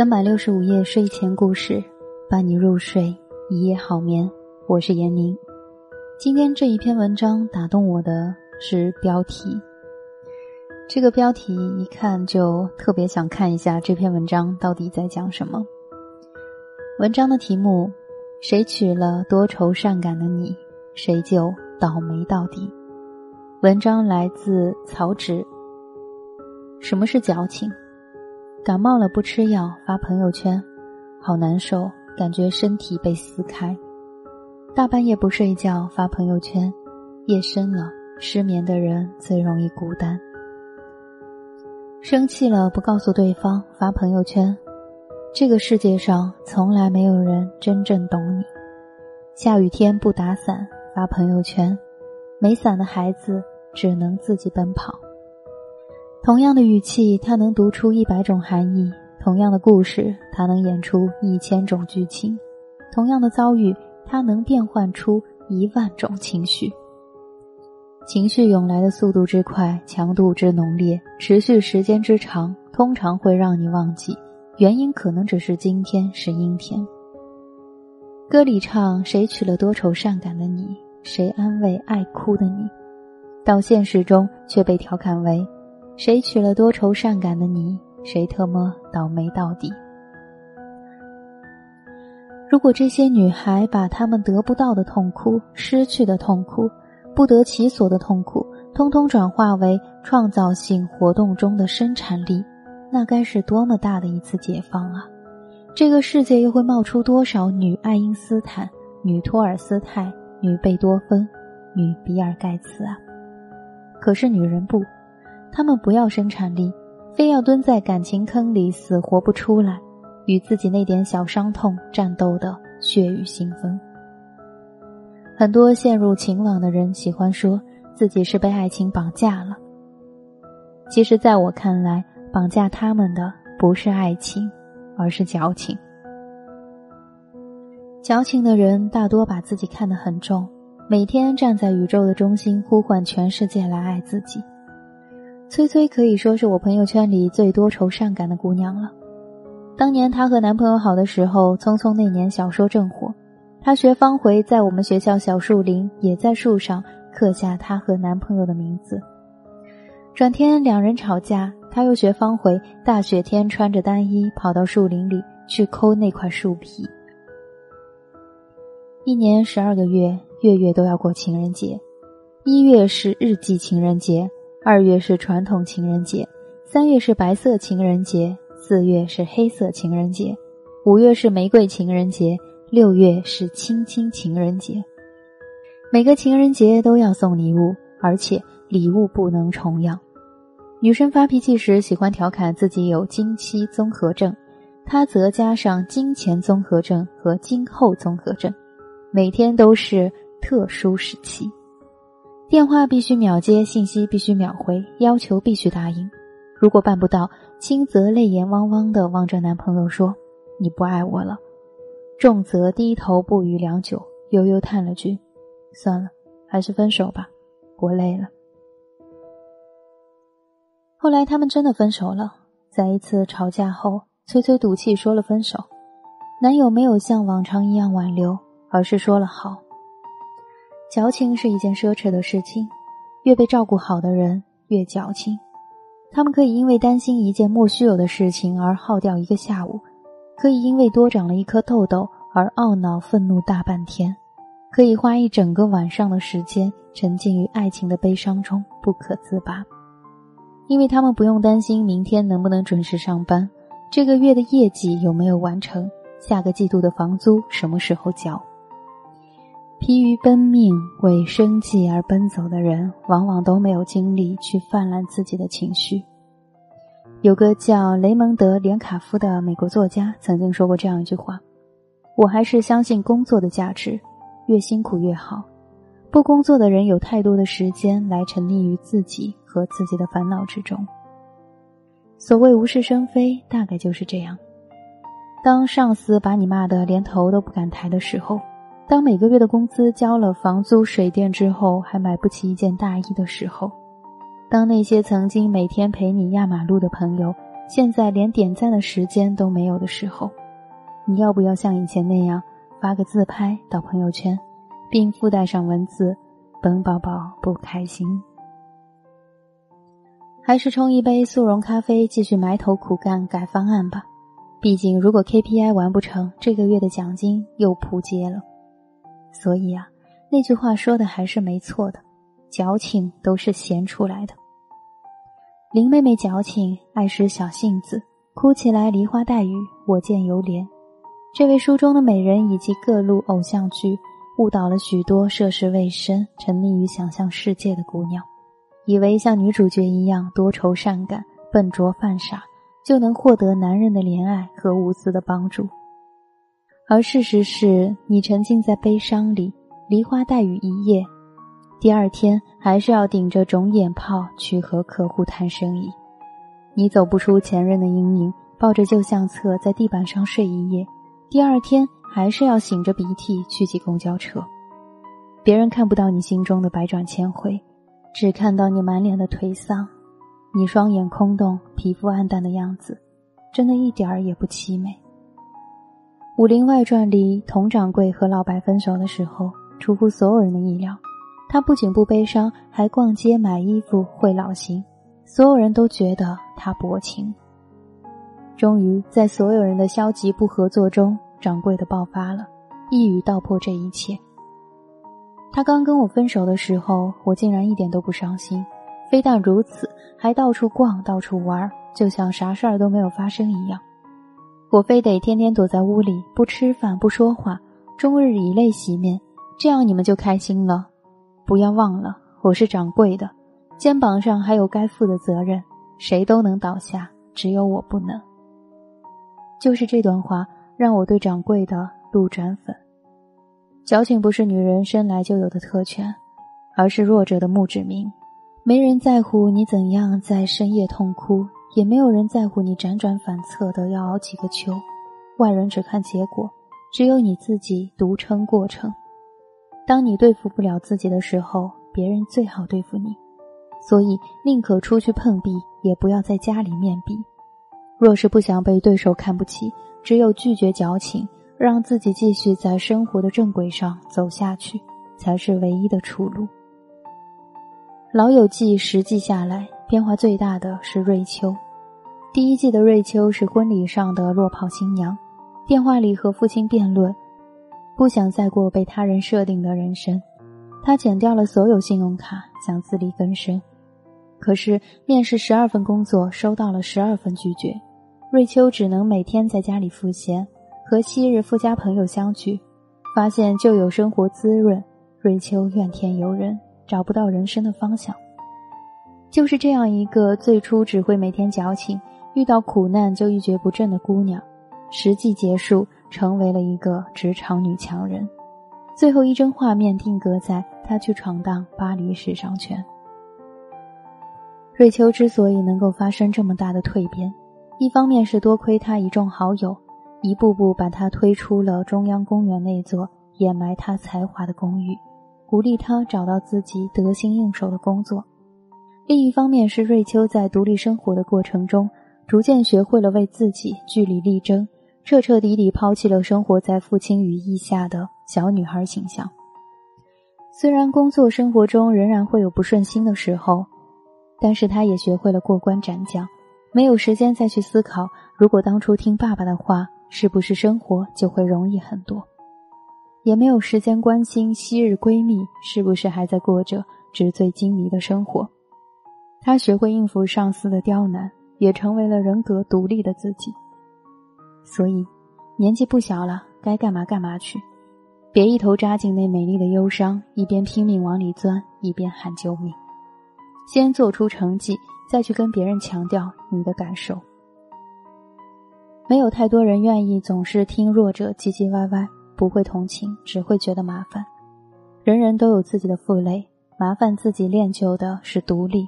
三百六十五夜睡前故事，伴你入睡，一夜好眠。我是闫宁。今天这一篇文章打动我的是标题，这个标题一看就特别想看一下这篇文章到底在讲什么。文章的题目：谁娶了多愁善感的你，谁就倒霉到底。文章来自曹植。什么是矫情？感冒了不吃药发朋友圈，好难受，感觉身体被撕开。大半夜不睡觉发朋友圈，夜深了失眠的人最容易孤单。生气了不告诉对方发朋友圈，这个世界上从来没有人真正懂你。下雨天不打伞发朋友圈，没伞的孩子只能自己奔跑。同样的语气，他能读出一百种含义；同样的故事，他能演出一千种剧情；同样的遭遇，他能变换出一万种情绪。情绪涌来的速度之快，强度之浓烈，持续时间之长，通常会让你忘记原因，可能只是今天是阴天。歌里唱：“谁娶了多愁善感的你？谁安慰爱哭的你？”到现实中却被调侃为。谁娶了多愁善感的你？谁特么倒霉到底？如果这些女孩把她们得不到的痛苦、失去的痛苦、不得其所的痛苦，通通转化为创造性活动中的生产力，那该是多么大的一次解放啊！这个世界又会冒出多少女爱因斯坦、女托尔斯泰、女贝多芬、女比尔盖茨啊！可是女人不。他们不要生产力，非要蹲在感情坑里死活不出来，与自己那点小伤痛战斗的血雨腥风。很多陷入情网的人喜欢说自己是被爱情绑架了。其实，在我看来，绑架他们的不是爱情，而是矫情。矫情的人大多把自己看得很重，每天站在宇宙的中心，呼唤全世界来爱自己。崔崔可以说是我朋友圈里最多愁善感的姑娘了。当年她和男朋友好的时候，匆匆那年小说正火，她学方茴在我们学校小树林，也在树上刻下她和男朋友的名字。转天两人吵架，她又学方茴，大雪天穿着单衣跑到树林里去抠那块树皮。一年十二个月，月月都要过情人节，一月是日记情人节。二月是传统情人节，三月是白色情人节，四月是黑色情人节，五月是玫瑰情人节，六月是亲亲情人节。每个情人节都要送礼物，而且礼物不能重样。女生发脾气时喜欢调侃自己有经期综合症，她则加上金钱综合症和今后综合症，每天都是特殊时期。电话必须秒接，信息必须秒回，要求必须答应。如果办不到，轻则泪眼汪汪的望着男朋友说：“你不爱我了。”重则低头不语良久，悠悠叹了句：“算了，还是分手吧，我累了。”后来他们真的分手了。在一次吵架后，崔崔赌气说了分手，男友没有像往常一样挽留，而是说了好。矫情是一件奢侈的事情，越被照顾好的人越矫情。他们可以因为担心一件莫须有的事情而耗掉一个下午，可以因为多长了一颗痘痘而懊恼愤怒大半天，可以花一整个晚上的时间沉浸于爱情的悲伤中不可自拔。因为他们不用担心明天能不能准时上班，这个月的业绩有没有完成，下个季度的房租什么时候交。疲于奔命为生计而奔走的人，往往都没有精力去泛滥自己的情绪。有个叫雷蒙德·连卡夫的美国作家曾经说过这样一句话：“我还是相信工作的价值，越辛苦越好。不工作的人有太多的时间来沉溺于自己和自己的烦恼之中。所谓无事生非，大概就是这样。当上司把你骂得连头都不敢抬的时候。”当每个月的工资交了房租、水电之后，还买不起一件大衣的时候；当那些曾经每天陪你压马路的朋友，现在连点赞的时间都没有的时候，你要不要像以前那样发个自拍到朋友圈，并附带上文字“本宝宝不开心”？还是冲一杯速溶咖啡，继续埋头苦干改方案吧。毕竟，如果 KPI 完不成，这个月的奖金又扑街了。所以啊，那句话说的还是没错的，矫情都是闲出来的。林妹妹矫情，爱使小性子，哭起来梨花带雨，我见犹怜。这位书中的美人以及各路偶像剧，误导了许多涉世未深、沉溺于想象世界的姑娘，以为像女主角一样多愁善感、笨拙犯傻，就能获得男人的怜爱和无私的帮助。而事实是，你沉浸在悲伤里，梨花带雨一夜。第二天还是要顶着肿眼泡去和客户谈生意，你走不出前任的阴影，抱着旧相册在地板上睡一夜，第二天还是要擤着鼻涕去挤公交车。别人看不到你心中的百转千回，只看到你满脸的颓丧，你双眼空洞、皮肤暗淡的样子，真的一点儿也不凄美。《武林外传》里，佟掌柜和老白分手的时候，出乎所有人的意料。他不仅不悲伤，还逛街买衣服会老行，所有人都觉得他薄情。终于，在所有人的消极不合作中，掌柜的爆发了，一语道破这一切。他刚跟我分手的时候，我竟然一点都不伤心，非但如此，还到处逛，到处玩，就像啥事儿都没有发生一样。我非得天天躲在屋里，不吃饭，不说话，终日以泪洗面，这样你们就开心了。不要忘了，我是掌柜的，肩膀上还有该负的责任。谁都能倒下，只有我不能。就是这段话，让我对掌柜的路转粉。矫情不是女人生来就有的特权，而是弱者的墓志铭。没人在乎你怎样在深夜痛哭，也没有人在乎你辗转反侧的要熬几个秋。外人只看结果，只有你自己独撑过程。当你对付不了自己的时候，别人最好对付你，所以宁可出去碰壁，也不要在家里面壁。若是不想被对手看不起，只有拒绝矫情，让自己继续在生活的正轨上走下去，才是唯一的出路。老友记实际下来，变化最大的是瑞秋。第一季的瑞秋是婚礼上的落跑新娘，电话里和父亲辩论。不想再过被他人设定的人生，他剪掉了所有信用卡，想自力更生。可是面试十二份工作，收到了十二份拒绝。瑞秋只能每天在家里赋闲，和昔日富家朋友相聚，发现旧有生活滋润，瑞秋怨天尤人，找不到人生的方向。就是这样一个最初只会每天矫情，遇到苦难就一蹶不振的姑娘，实际结束。成为了一个职场女强人，最后一帧画面定格在她去闯荡巴黎时尚圈。瑞秋之所以能够发生这么大的蜕变，一方面是多亏她一众好友一步步把她推出了中央公园那座掩埋她才华的公寓，鼓励她找到自己得心应手的工作；另一方面是瑞秋在独立生活的过程中，逐渐学会了为自己据理力争。彻彻底底抛弃了生活在父亲羽翼下的小女孩形象。虽然工作生活中仍然会有不顺心的时候，但是她也学会了过关斩将，没有时间再去思考，如果当初听爸爸的话，是不是生活就会容易很多；也没有时间关心昔日闺蜜是不是还在过着纸醉金迷的生活。他学会应付上司的刁难，也成为了人格独立的自己。所以，年纪不小了，该干嘛干嘛去，别一头扎进那美丽的忧伤，一边拼命往里钻，一边喊救命。先做出成绩，再去跟别人强调你的感受。没有太多人愿意总是听弱者唧唧歪歪，不会同情，只会觉得麻烦。人人都有自己的负累，麻烦自己练就的是独立，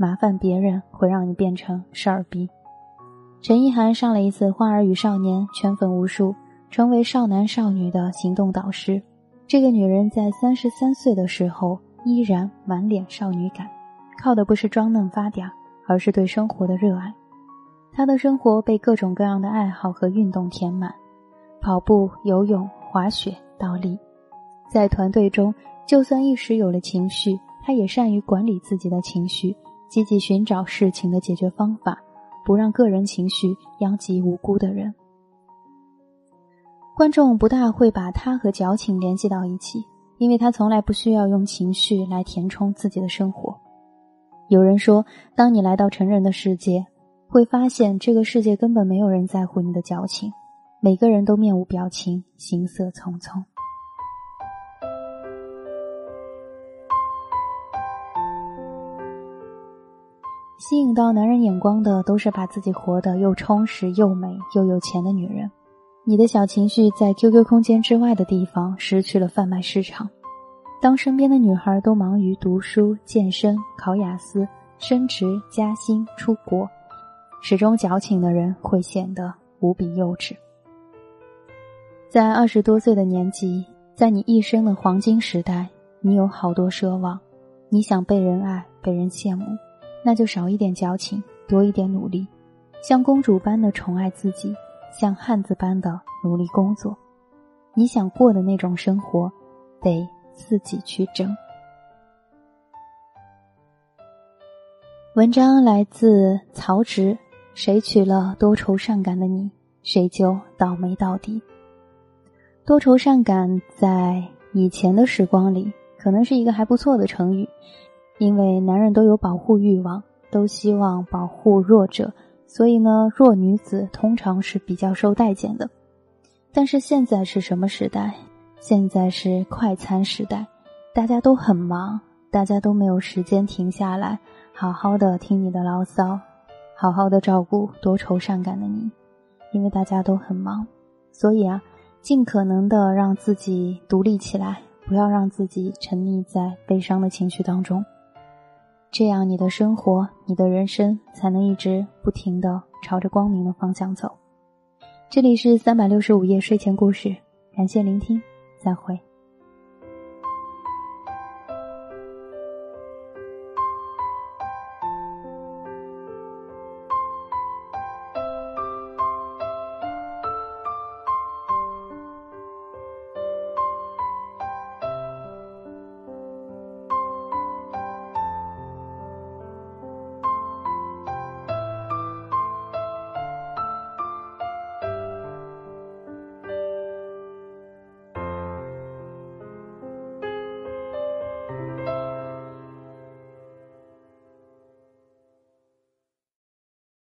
麻烦别人会让你变成事儿逼。陈意涵上了一次《花儿与少年》，圈粉无数，成为少男少女的行动导师。这个女人在三十三岁的时候依然满脸少女感，靠的不是装嫩发嗲，而是对生活的热爱。她的生活被各种各样的爱好和运动填满，跑步、游泳、滑雪、倒立。在团队中，就算一时有了情绪，她也善于管理自己的情绪，积极寻找事情的解决方法，不让个人情绪殃及无辜的人。观众不大会把他和矫情联系到一起，因为他从来不需要用情绪来填充自己的生活。有人说，当你来到成人的世界，会发现这个世界根本没有人在乎你的矫情，每个人都面无表情，行色匆匆。吸引到男人眼光的都是把自己活得又充实又美又有钱的女人。你的小情绪在 QQ 空间之外的地方失去了贩卖市场。当身边的女孩都忙于读书、健身、考雅思、升职加薪、出国，始终矫情的人会显得无比幼稚。在二十多岁的年纪，在你一生的黄金时代，你有好多奢望，你想被人爱、被人羡慕。那就少一点矫情，多一点努力，像公主般的宠爱自己，像汉子般的努力工作。你想过的那种生活，得自己去争。文章来自曹植，谁娶了多愁善感的你，谁就倒霉到底。多愁善感在以前的时光里，可能是一个还不错的成语。因为男人都有保护欲望，都希望保护弱者，所以呢，弱女子通常是比较受待见的。但是现在是什么时代？现在是快餐时代，大家都很忙，大家都没有时间停下来，好好的听你的牢骚，好好的照顾多愁善感的你。因为大家都很忙，所以啊，尽可能的让自己独立起来，不要让自己沉溺在悲伤的情绪当中。这样，你的生活，你的人生才能一直不停的朝着光明的方向走。这里是三百六十五夜睡前故事，感谢聆听，再会。